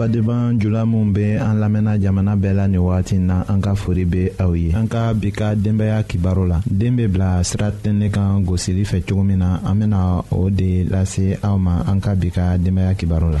badenban jula minw bɛ an lamɛnna jamana bɛɛ la nin wagati na an ka fori bɛ aw ye an ka bi ka denbaya kibaru la den bɛ bila sira tɛnɛ kan gosili fɛ cogo min na an bɛna o de lase aw ma an ka bi ka denbaya kibaru la.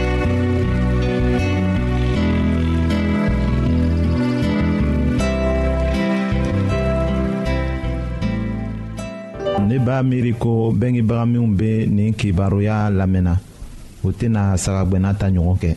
ne b'a miiri ko bɛngebaga minw bɛ nin kibaruya lamɛnna u tɛna sagagbɛnna ta ɲɔgɔn kɛ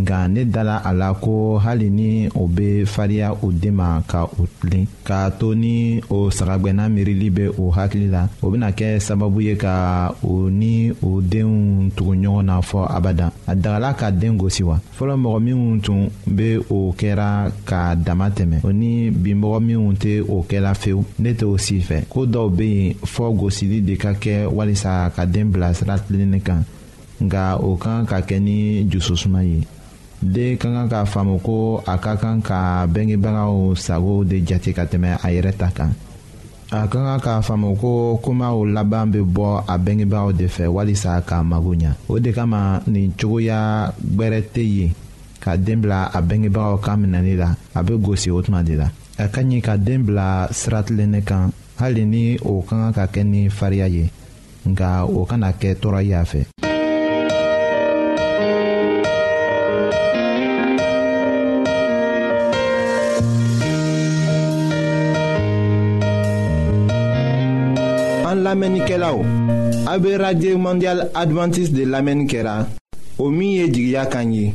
nka ne dala a la ko hali ni o bɛ fariya u den ma ka u tilen k'a to ni o sagagɛnna miirili bɛ o hakili la o bɛna kɛ sababu ye ka o ni o denw tugu ɲɔgɔn na fɔ abada a dagala ka den gosi wa fɔlɔ mɔgɔ minnu tun bɛ o kɛra ka dama tɛmɛ o ni binmɔgɔ minnu tɛ o kɛla fewu ne tɛ o si fɛ ko dɔw bɛ yen fɔ gosili de ka kɛ walisa ka den bilasira tilenni kan nka o kan ka kɛ ni jususuma ye den ka kan k'a faamu ko a ka kan ka bɛngebagaw sago de jate ka tɛmɛ a yɛrɛ ta kan a ka kan k'a faamu ko komaw laban bɛ bɔ a bɛngebagaw de fɛ walisa k'a mago ɲa o de kama nin cogoya gbɛrɛ tɛ yen ka den bila a bɛngebagaw ka minɛli la a bɛ gosi o tuma de la a ka ɲi ka den bila sira tilennen kan hali ni o ka kan ka kɛ ni fariya ye nka o kana kɛ tɔɔrɔ y'a fɛ an lamɛnnikɛlaw a bɛ radio mondial adventiste de lamɛnni kɛra o min ye jigiya kan ye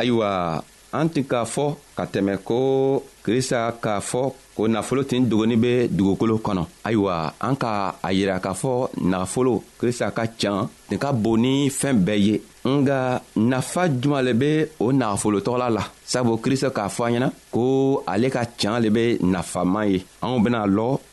ayiwa an tun k'a fɔ ka tɛmɛ ko krista k'a fɔ ko nafolo tin dogoni bɛ dugukolo kɔnɔ ayiwa an ka a yira k'a fɔ nafolo krista ka can nin ka bon ni fɛn bɛɛ ye nga nafa juman le be o nagafolo tɔgɔla la sabu krista k'a fɔ an ɲɛna ko ale ka can le be nafaman ye anw bena lɔ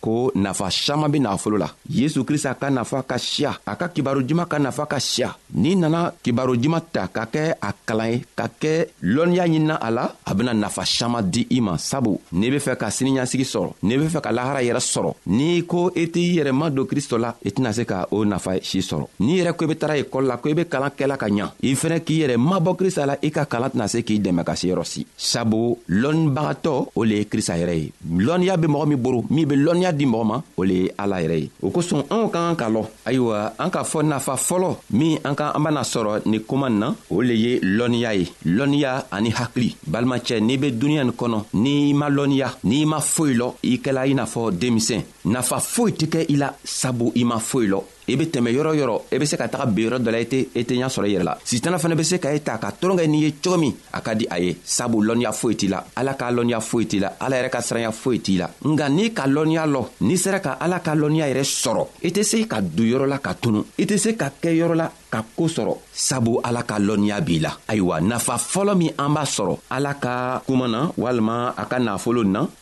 ko nafa saman be nafolo la yesu krista ka nafa ka siya a ka kibaro juman ka nafa ka siya n'i nana kibaro juman ta ka kɛ a kalan ye ka kɛ lɔnniya ɲinina a la a bena nafa saman di i ma sabu n'i be fɛ ka siniɲasigi sɔrɔ n'i be fɛ ka lahara yɛrɛ sɔrɔ n'i ko i t'i yɛrɛ ma don kristo la i tɛna se ka o nafa si sɔrɔ n'i yɛrɛ ko i be tara ekɔli la ko i be kalan kɛla ka ɲa i fɛnɛ k'i yɛrɛ mabɔ krista la i ka kalan tɛna se k'i dɛmɛ ka se yɔrɔ si sabu lɔnnibagatɔ o le ye krista yɛrɛ ye lɔnniya bɛ mɔgɔ min boro min bɛ lɔnniya di mɔgɔ ma o le ye ala yɛrɛ ye o kosɔn anw ka kan ka lɔ ayiwa an k'a fɔ nafa fɔlɔ min an ka an bɛna sɔrɔ nin kuma nin na o le ye lɔnniya ye lɔnniya ani hakili balimacɛ n'i bɛ duniɲa nin kɔnɔ n'i ma lɔnniya n'i ma foyi lɔ i kɛla i n'a fɔ denmisɛn nafa foyi tɛ kɛ i la sabu i ma foyi lɔ i be tɛmɛ yɔrɔ yɔrɔ i e be se ka taga ben yɔrɔ dɔ la i tɛ i tɛ ɲa sɔrɔ i yɛrɛ la sitana fana be se ka e ta ka toronkɛ n'i ye cogo min a ka di a ye sabu lɔnniya foyi t'i la ala k'a lɔnniya foyi t'i la ala yɛrɛ ka siranya foyi t'i la nka n'i ka lɔnniya lɔ n'i sera ka ala ka lɔnniya yɛrɛ sɔrɔ i tɛ se ka don yɔrɔ la ka tunu i tɛ se ka kɛ yɔrɔ la ka koo sɔrɔ sabu ala ka lɔnniya b'i la ayiwa nafa fɔlɔ min an b'a sɔrɔ ala ka kuma na walima a ka nafolo na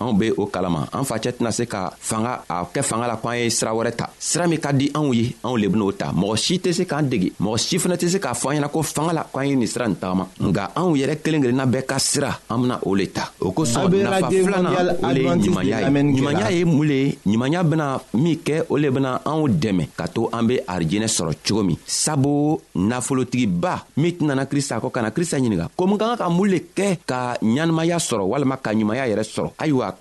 anw be o kalama an facɛ tɛna se ka fanga a kɛ fanga la ko an ye sira wɛrɛ ta sira min ka di anw ye anw le ben'o ta mɔgɔ si tɛ se k'an degi mɔgɔ si fana tɛ se k'a fɔ an ɲɛna ko fanga la ko an ye nin sira nin tagama nka anw yɛrɛ kelen kelenna bɛɛ ka sira an bena o le ta o kosɔn nafa filana o le ye ɲumanya ye ɲumanya ye mun le ye ɲumanya bena min kɛ o le bena anw dɛmɛ ka to an be arijinɛ sɔrɔ cogo min sabu nafolotigiba min tɛnana krista kɔ ka na krista ɲininga ko mun ka kan ka mun le kɛ ka ɲɛnamaya sɔrɔ walima ka ɲumanya yɛrɛ sɔrɔ ayiwa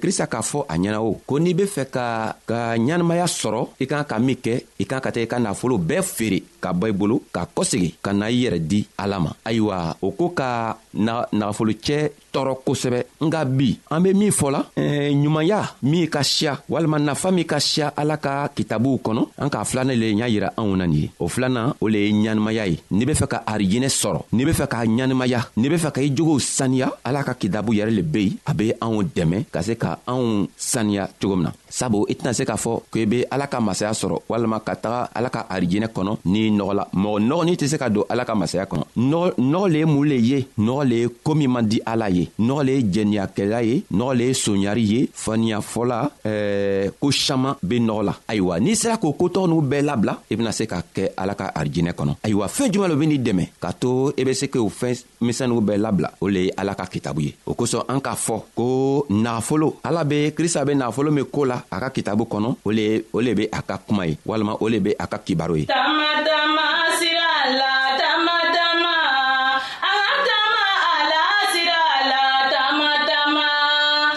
krista k'a fɔ a ɲɛna o ko n'i be fɛ ka ka ɲɛnamaya sɔrɔ i kan ka min kɛ i kan ka tɛ i ka nafolo bɛɛ feere ka bɔ i bolo ka kɔsegi ka na i yɛrɛ di ala ma ayiwa o ko ka nagafolocɛ tɔɔrɔ kosɛbɛ nka bi an be min fɔla eh, ɲumanya min ka siya walima nafa min ka siya ala ka kitabuw kɔnɔ an k'a filanan le y'a yira anw na nin ye o filanan o le ye ɲanimaya ye n'i be fɛ ka arijinɛ sɔrɔ n'i be fɛ k'a ɲanimaya n'i be fɛ ka i jogow saniya ala ka kitabu yɛrɛ le be yen a be anw dɛmɛ ka se ka anw saniya cogo min na sabu i tɛna se k'a fɔ ko i be ala ka masaya sɔrɔ walima ka taga ala ka arijinɛ kɔnɔ n'i nɔgɔ la mɔgɔ nɔgɔ n'i tɛ se ka don ala ka masaya kɔnɔ nɔgɔ le ye mun le ye nɔgɔ le ye ko min man di ala ye nɔgɔ le ye jɛniyakɛla ye nɔgɔ le ye soɲari ye faniyafɔla ɛɛ ko saman be nɔgɔ la ayiwa n'i sera k'o kotɔgɔ n'u bɛɛ labila i bena se ka kɛ ala ka arijinɛ kɔnɔ ayiwa fɛɛn juman lo be n'i dɛmɛ k'a to i be se k'o fɛn misɛnninw bɛɛ labila o le ye ala ka kitabu ye o kosɔn an k'a fɔ ko nafolo ala be krista be nafolo min ko la a ka kitabu kɔnɔ o le o le be a ka kuma ye walima o le be a ka kibaro ye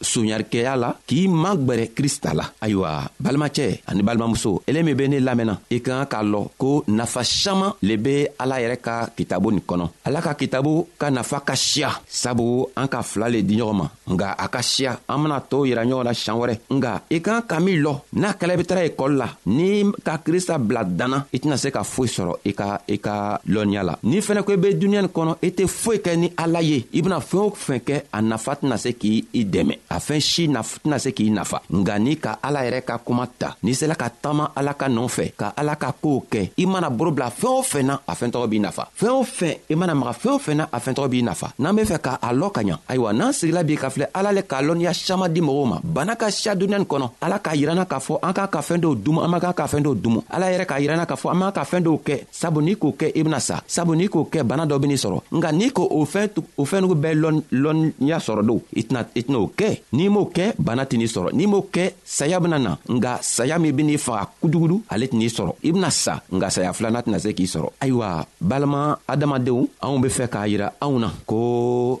sonyarikɛya la k'i magwɛrɛ krista la ayiwa balimacɛ ani balimamuso ele min be ne lamɛnna i ka kan k'a lɔn ko nafa saman le be ala yɛrɛ ka kitabu nin kɔnɔ ala ka kitabu ka nafa ka siya sabu an ka fila le di ɲɔgɔn ma nga a ka siya an bena tɔɔw yira ɲɔgɔn na siɲan wɛrɛ nga i ka kan ka min lɔ n'a kɛla i be tara ekɔli la ni ka krista bila danna i tɛna se ka foyi sɔrɔ i ka i ka lɔnniya la ni fɛnɛ ko i be duniɲa nin kɔnɔ i tɛ foyi kɛ ni ala ye i bena fɛɛn fɛn kɛ a nafa tɛna se k'i i dɛmɛ a fɛn si tɛna se k'i nafa nka ni ka ala yɛrɛ ka kuma ta n'i sela ka taama ala ka nɔɔ fɛ ka ala ka koow kɛ i mana boro bila fɛɛn o fɛn na a fɛn tɔgɔ b'i nafa fɛɛn o fɛn i mana maga fɛɛn o fɛn na a fɛn tɔgɔ b'i nafa n'an be fɛ ka a lɔ ka ɲa ayiwa n'an sigila bi ka filɛ ala le k'a lɔnniya siaman di mɔgɔw ma bana ka siya duniɲa nin kɔnɔ ala k'a yiranna k'a fɔ an k'a ka fɛɛn dɔw dumu an man kan ka fɛɛn dɔw dumu ala yɛrɛ k'a yiranna k'a fɔ an man ka fɛɛn dɔw kɛ sabu n'i k'o kɛ i bena sa sabu n'i k'o kɛ bana dɔ ben'i sɔrɔ nka n'i ko o fɛn o fɛnnugu bɛɛ lɔnniya sɔrɔ don i tɛna i tɛna'o kɛ n'i m'o kɛ bana tɛn'i sɔrɔ n'i m'o kɛ saya bena na nka saya min ben'i faga kujugudu ale tɛn'i sɔrɔ i bena sa nka saya filana tɛna se k'i sɔrɔ ayiwa balima adamadenw anw be fɛ k'a yira anw na ko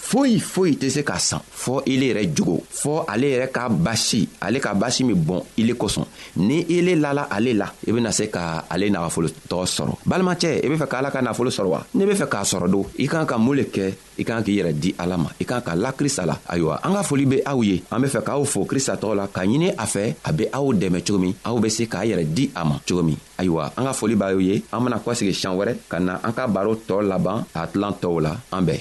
foyi foyi tɛ se ka san fɔɔ ele yɛrɛ jogo fɔɔ ale yɛrɛ ka basi ale ka basi min bɔn ile kosɔn ni ele lala ale la i bena se ka ale nagafolo tɔgɔ sɔrɔ balimacɛ i be fɛ ka ala ka nafolo sɔrɔ wa n'i be fɛ k'a sɔrɔ don i kan ka mun le kɛ i kan k'i yɛrɛ di ala ma i kan ka la krista la ayiwa an ka foli be aw ye an be fɛ k'aw fo krista tɔgɔ la ka ɲini a fɛ a be aw dɛmɛ cogo min aw be se k'a yɛrɛ di a ma cogo min ayiwa an ka foli b'a ye an bena kɔsegi siɲan wɛrɛ ka na an ka baro tɔɔ laban a tilan tɔw la an bɛɛ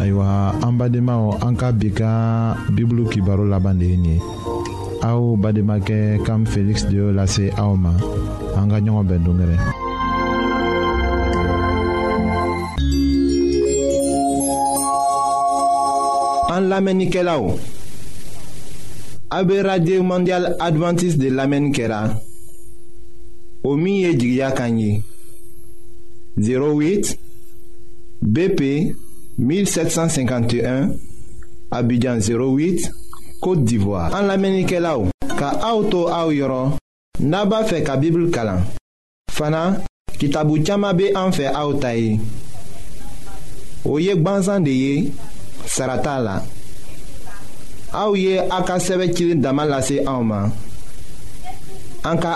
ayiwa an badenmaw an ka bi ka bibulu kibaro laban de ye nin ye aw bademakɛ kam feliksi de y'o lase aw ma an ka ɲɔgɔn bɛn dongɛrɛ an lamɛnnikɛlaw a be radio mondial adventiste de lamɛnni kɛra o min ye jigiya kan ye 08 BP 1751 Abidjan 08 Côte d'Ivoire. En l'Amérique là ka auto au yoro naba fe ka Bible kalan. Fana kitabu chama be en fe au tai. Oye gbanzan de ye sarata la. Au ye aka sebe kilin dama lase au ma. Anka